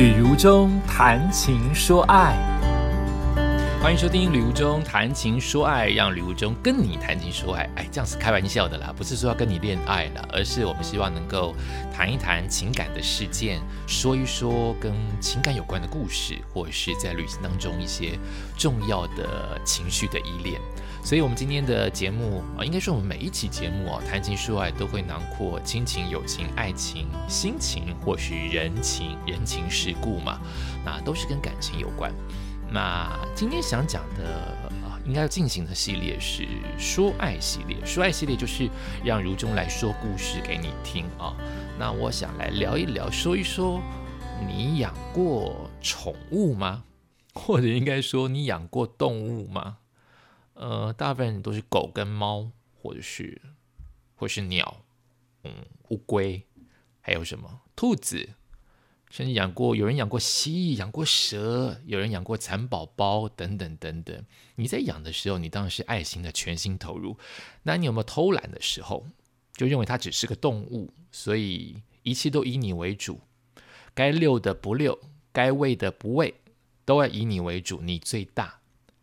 旅途中谈情说爱，欢迎收听《旅途中谈情说爱》，让旅途中跟你谈情说爱。哎，这样是开玩笑的啦，不是说要跟你恋爱了，而是我们希望能够谈一谈情感的事件，说一说跟情感有关的故事，或者是在旅行当中一些重要的情绪的依恋。所以，我们今天的节目啊，应该说我们每一期节目啊，谈情说爱都会囊括亲情、友情、爱情、心情，或是人情、人情世故嘛，那都是跟感情有关。那今天想讲的啊，应该要进行的系列是说爱系列。说爱系列就是让如中来说故事给你听啊。那我想来聊一聊，说一说你养过宠物吗？或者应该说你养过动物吗？呃，大部分都是狗跟猫，或者是，或是鸟，嗯，乌龟，还有什么兔子，甚至养过，有人养过蜥蜴，养过蛇，有人养过蚕宝宝，等等等等。你在养的时候，你当然是爱心的全心投入。那你有没有偷懒的时候，就认为它只是个动物，所以一切都以你为主，该遛的不遛，该喂的不喂，都要以你为主，你最大。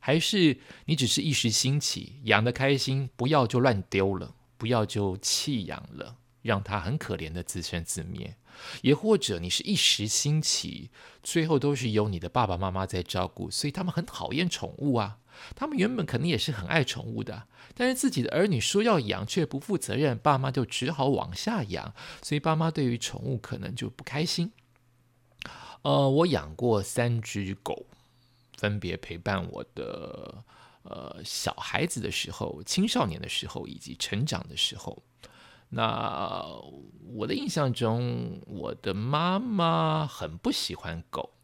还是你只是一时兴起养的开心，不要就乱丢了，不要就弃养了，让它很可怜的自生自灭。也或者你是一时兴起，最后都是由你的爸爸妈妈在照顾，所以他们很讨厌宠物啊。他们原本肯定也是很爱宠物的，但是自己的儿女说要养却不负责任，爸妈就只好往下养，所以爸妈对于宠物可能就不开心。呃，我养过三只狗。分别陪伴我的呃小孩子的时候、青少年的时候以及成长的时候。那我的印象中，我的妈妈很不喜欢狗。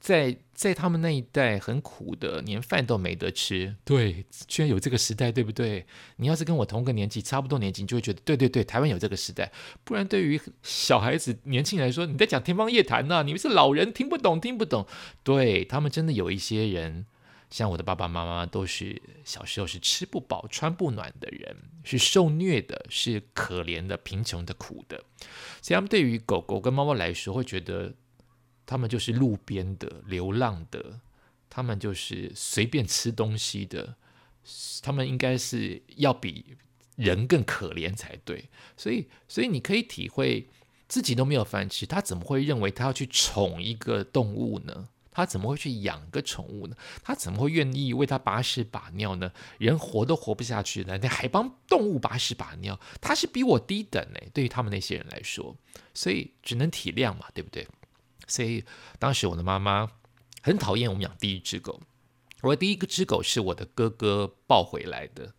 在在他们那一代很苦的，连饭都没得吃。对，居然有这个时代，对不对？你要是跟我同个年纪，差不多年纪，你就会觉得对对对，台湾有这个时代。不然对于小孩子、年轻人来说，你在讲天方夜谭呐，你们是老人听不懂，听不懂。对他们真的有一些人，像我的爸爸妈妈，都是小时候是吃不饱、穿不暖的人，是受虐的，是可怜的、贫穷的、苦的。所以他们对于狗狗跟猫猫来说，会觉得。他们就是路边的流浪的，他们就是随便吃东西的，他们应该是要比人更可怜才对。所以，所以你可以体会，自己都没有饭吃，他怎么会认为他要去宠一个动物呢？他怎么会去养个宠物呢？他怎么会愿意为他把屎把尿呢？人活都活不下去了，你还帮动物把屎把尿？他是比我低等呢，对于他们那些人来说，所以只能体谅嘛，对不对？所以当时我的妈妈很讨厌我们养第一只狗。我的第一个只狗是我的哥哥抱回来的，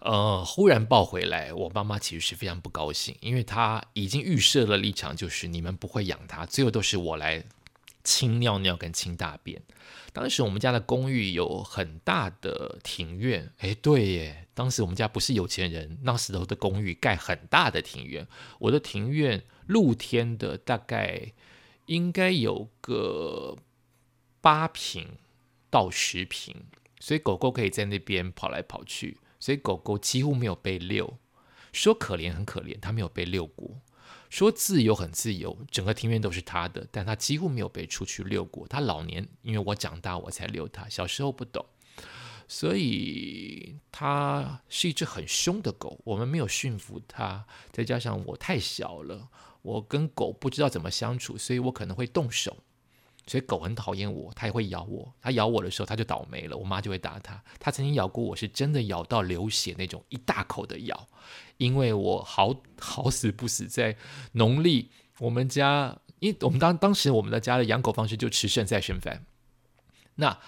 呃，忽然抱回来，我妈妈其实是非常不高兴，因为她已经预设了立场，就是你们不会养它，最后都是我来清尿尿跟清大便。当时我们家的公寓有很大的庭院，哎，对耶，当时我们家不是有钱人，那时候的公寓盖很大的庭院，我的庭院露天的大概。应该有个八平到十平，所以狗狗可以在那边跑来跑去，所以狗狗几乎没有被遛。说可怜很可怜，它没有被遛过；说自由很自由，整个庭院都是它的，但它几乎没有被出去遛过。它老年因为我长大我才遛它，小时候不懂，所以它是一只很凶的狗。我们没有驯服它，再加上我太小了。我跟狗不知道怎么相处，所以我可能会动手，所以狗很讨厌我，它也会咬我。它咬我的时候，它就倒霉了，我妈就会打它。它曾经咬过我，是真的咬到流血那种，一大口的咬。因为我好好死不死，在农历我们家，因为我们当当时我们的家的养狗方式就吃剩菜剩饭。那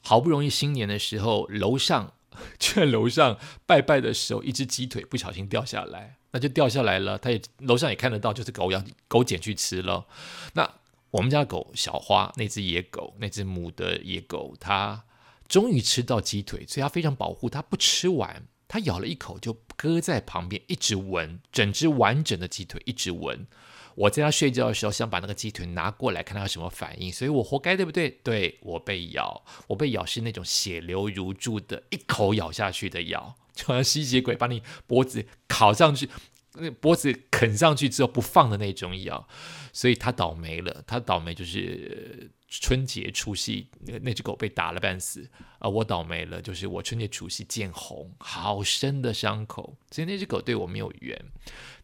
好不容易新年的时候，楼上 在楼上拜拜的时候，一只鸡腿不小心掉下来。那就掉下来了，它也楼上也看得到，就是狗要狗捡去吃了。那我们家狗小花那只野狗，那只母的野狗，它终于吃到鸡腿，所以它非常保护，它不吃完，它咬了一口就搁在旁边，一直闻整只完整的鸡腿，一直闻。我在它睡觉的时候，想把那个鸡腿拿过来看它有什么反应，所以我活该，对不对？对我被咬，我被咬是那种血流如注的，一口咬下去的咬。就好像吸血鬼把你脖子烤上去，那脖子啃上去之后不放的那种咬，所以它倒霉了。它倒霉就是春节除夕那那只狗被打了半死啊，我倒霉了，就是我春节除夕见红，好深的伤口。所以那只狗对我没有缘，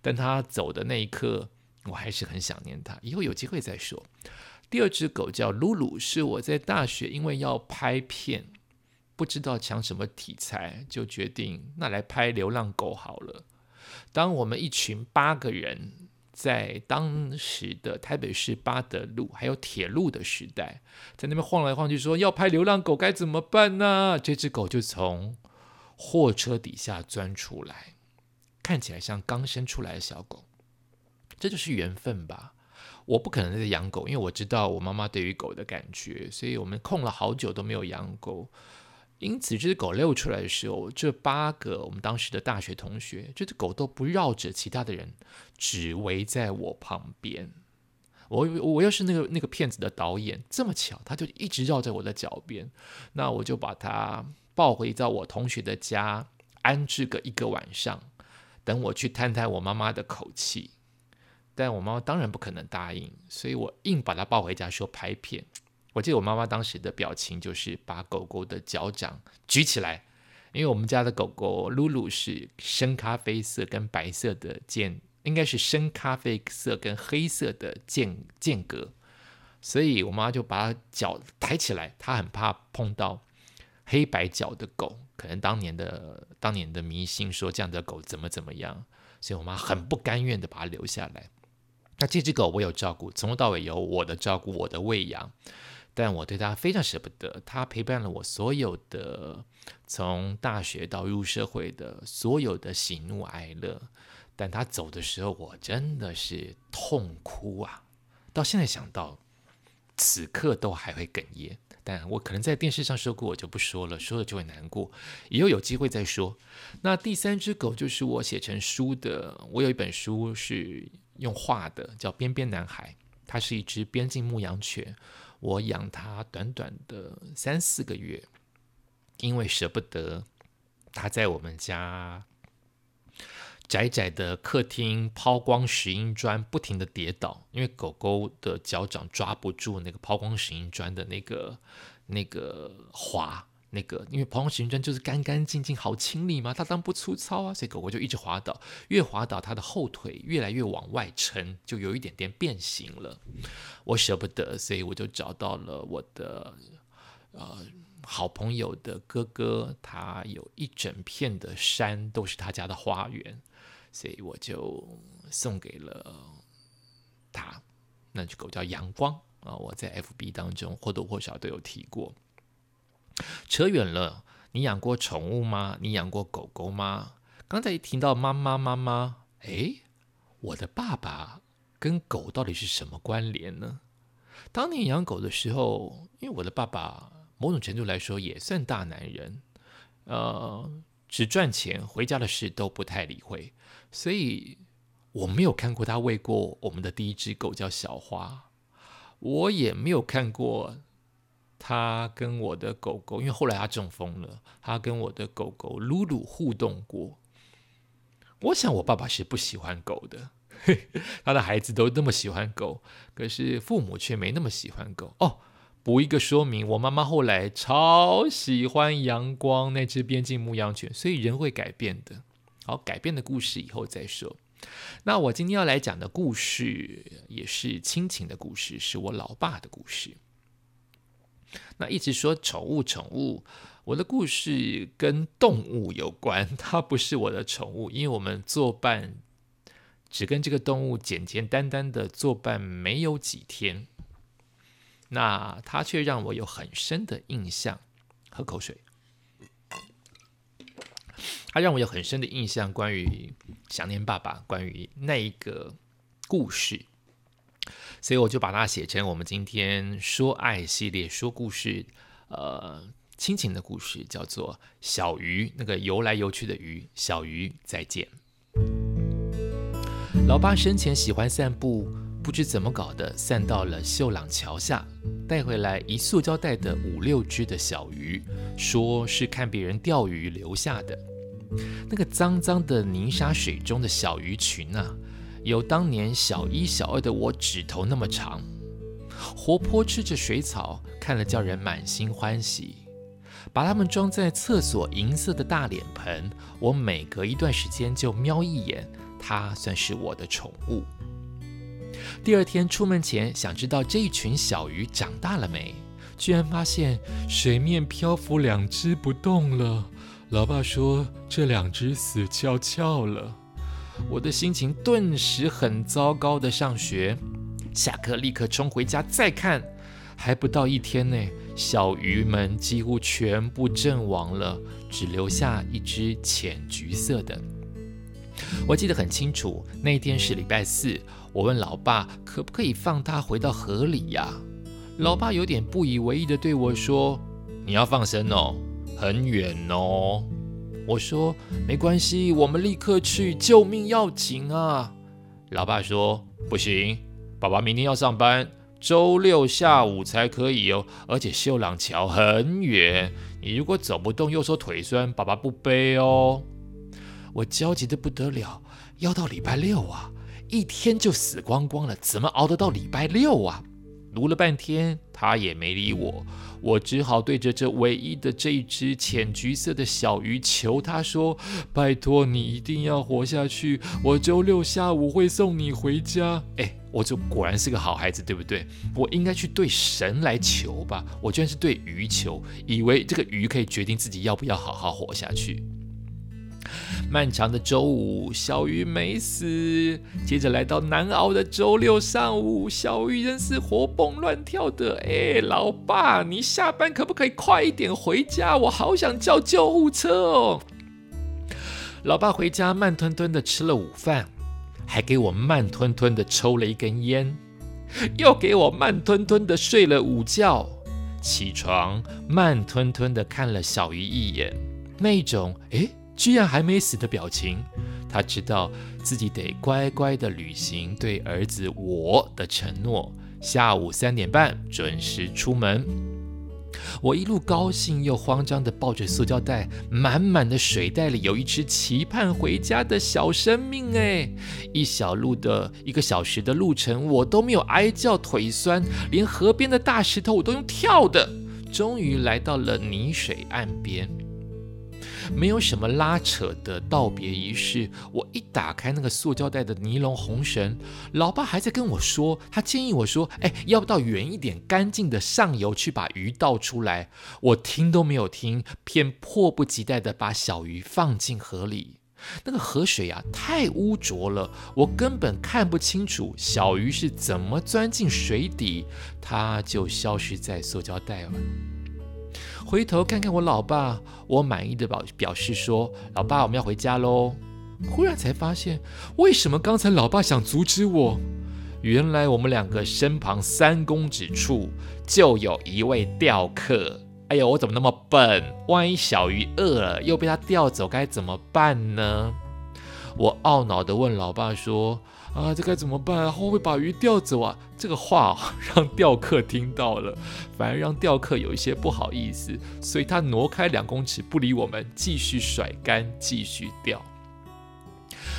但它走的那一刻，我还是很想念它。以后有机会再说。第二只狗叫露露，是我在大学因为要拍片，不知道抢什么题材，就决定那来拍流浪狗好了。当我们一群八个人在当时的台北市八德路还有铁路的时代，在那边晃来晃去，说要拍流浪狗该怎么办呢？这只狗就从货车底下钻出来，看起来像刚生出来的小狗，这就是缘分吧。我不可能在养狗，因为我知道我妈妈对于狗的感觉，所以我们空了好久都没有养狗。因此，这只狗溜出来的时候，这八个我们当时的大学同学，这只狗都不绕着其他的人，只围在我旁边。我我又是那个那个骗子的导演，这么巧，它就一直绕在我的脚边。那我就把它抱回到我同学的家，安置个一个晚上，等我去探探我妈妈的口气。但我妈妈当然不可能答应，所以我硬把它抱回家说拍片。我记得我妈妈当时的表情就是把狗狗的脚掌举起来，因为我们家的狗狗露露是深咖啡色跟白色的间，应该是深咖啡色跟黑色的间间隔，所以我妈就把脚抬起来，她很怕碰到黑白脚的狗，可能当年的当年的迷信说这样的狗怎么怎么样，所以我妈很不甘愿的把它留下来。那这只狗我有照顾，从头到尾有我的照顾，我的喂养。但我对他非常舍不得，他陪伴了我所有的从大学到入社会的所有的喜怒哀乐。但他走的时候，我真的是痛哭啊！到现在想到，此刻都还会哽咽。但我可能在电视上说过，我就不说了，说了就会难过。以后有机会再说。那第三只狗就是我写成书的，我有一本书是用画的，叫《边边男孩》，它是一只边境牧羊犬。我养它短短的三四个月，因为舍不得它在我们家窄窄的客厅抛光石英砖，不停的跌倒，因为狗狗的脚掌抓不住那个抛光石英砖的那个那个滑。那个，因为抛光石英砖就是干干净净、好清理嘛，它当不粗糙啊，所以狗狗就一直滑倒，越滑倒，它的后腿越来越往外撑，就有一点点变形了。我舍不得，所以我就找到了我的呃好朋友的哥哥，他有一整片的山都是他家的花园，所以我就送给了他。那只狗叫阳光啊，我在 FB 当中或多或少都有提过。扯远了，你养过宠物吗？你养过狗狗吗？刚才一听到妈妈妈妈，诶，我的爸爸跟狗到底是什么关联呢？当年养狗的时候，因为我的爸爸某种程度来说也算大男人，呃，只赚钱，回家的事都不太理会，所以我没有看过他喂过我们的第一只狗叫小花，我也没有看过。他跟我的狗狗，因为后来他中风了，他跟我的狗狗露露互动过。我想我爸爸是不喜欢狗的，他的孩子都那么喜欢狗，可是父母却没那么喜欢狗。哦，补一个说明，我妈妈后来超喜欢阳光那只边境牧羊犬，所以人会改变的。好，改变的故事以后再说。那我今天要来讲的故事也是亲情的故事，是我老爸的故事。那一直说宠物，宠物，我的故事跟动物有关，它不是我的宠物，因为我们作伴只跟这个动物简简单单的作伴没有几天，那它却让我有很深的印象。喝口水，它让我有很深的印象，关于想念爸爸，关于那一个故事。所以我就把它写成我们今天说爱系列说故事，呃，亲情的故事，叫做小鱼那个游来游去的鱼，小鱼再见。老爸生前喜欢散步，不知怎么搞的，散到了秀朗桥下，带回来一塑胶袋的五六只的小鱼，说是看别人钓鱼留下的。那个脏脏的泥沙水中的小鱼群啊，有当年小一、小二的我指头那么长，活泼吃着水草，看了叫人满心欢喜。把它们装在厕所银色的大脸盆，我每隔一段时间就瞄一眼，它算是我的宠物。第二天出门前，想知道这一群小鱼长大了没，居然发现水面漂浮两只不动了。老爸说：“这两只死翘翘了。”我的心情顿时很糟糕的上学，下课立刻冲回家再看，还不到一天呢，小鱼们几乎全部阵亡了，只留下一只浅橘色的。我记得很清楚，那天是礼拜四，我问老爸可不可以放它回到河里呀？老爸有点不以为意的对我说：“你要放生哦。”很远哦，我说没关系，我们立刻去，救命要紧啊！老爸说不行，爸爸明天要上班，周六下午才可以哦，而且秀朗桥很远，你如果走不动，又说腿酸，爸爸不背哦。我焦急的不得了，要到礼拜六啊，一天就死光光了，怎么熬得到礼拜六啊？读了半天，他也没理我，我只好对着这唯一的这一只浅橘色的小鱼求他说：“拜托你一定要活下去，我周六下午会送你回家。”哎，我就果然是个好孩子，对不对？我应该去对神来求吧，我居然是对鱼求，以为这个鱼可以决定自己要不要好好活下去。漫长的周五，小鱼没死。接着来到难熬的周六上午，小鱼仍是活蹦乱跳的。哎，老爸，你下班可不可以快一点回家？我好想叫救护车哦。老爸回家慢吞吞的吃了午饭，还给我慢吞吞的抽了一根烟，又给我慢吞吞的睡了午觉。起床慢吞吞的看了小鱼一眼，那种哎。居然还没死的表情，他知道自己得乖乖的履行对儿子我的承诺。下午三点半准时出门。我一路高兴又慌张的抱着塑胶袋，满满的水袋里有一只期盼回家的小生命。哎，一小路的一个小时的路程，我都没有哀叫腿酸，连河边的大石头我都用跳的，终于来到了泥水岸边。没有什么拉扯的道别仪式。我一打开那个塑胶袋的尼龙红绳，老爸还在跟我说，他建议我说：“哎，要不到远一点、干净的上游去把鱼倒出来。”我听都没有听，便迫不及待地把小鱼放进河里。那个河水啊，太污浊了，我根本看不清楚小鱼是怎么钻进水底，它就消失在塑胶袋了。回头看看我老爸，我满意的表表示说：“老爸，我们要回家喽。”忽然才发现，为什么刚才老爸想阻止我？原来我们两个身旁三公尺处就有一位钓客。哎呦，我怎么那么笨？万一小鱼饿了，又被他钓走，该怎么办呢？我懊恼的问老爸说。啊，这该怎么办？会不会把鱼钓走啊？这个话 让钓客听到了，反而让钓客有一些不好意思，所以他挪开两公尺不理我们，继续甩竿继续钓。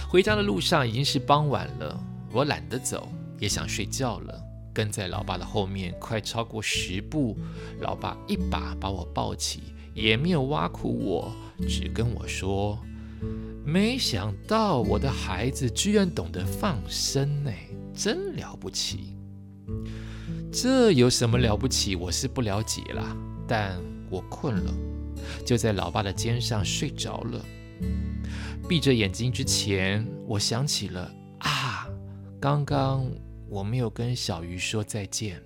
回家的路上已经是傍晚了，我懒得走，也想睡觉了，跟在老爸的后面，快超过十步，老爸一把把我抱起，也没有挖苦我，只跟我说。没想到我的孩子居然懂得放生呢，真了不起！这有什么了不起？我是不了解啦，但我困了，就在老爸的肩上睡着了。闭着眼睛之前，我想起了啊，刚刚我没有跟小鱼说再见。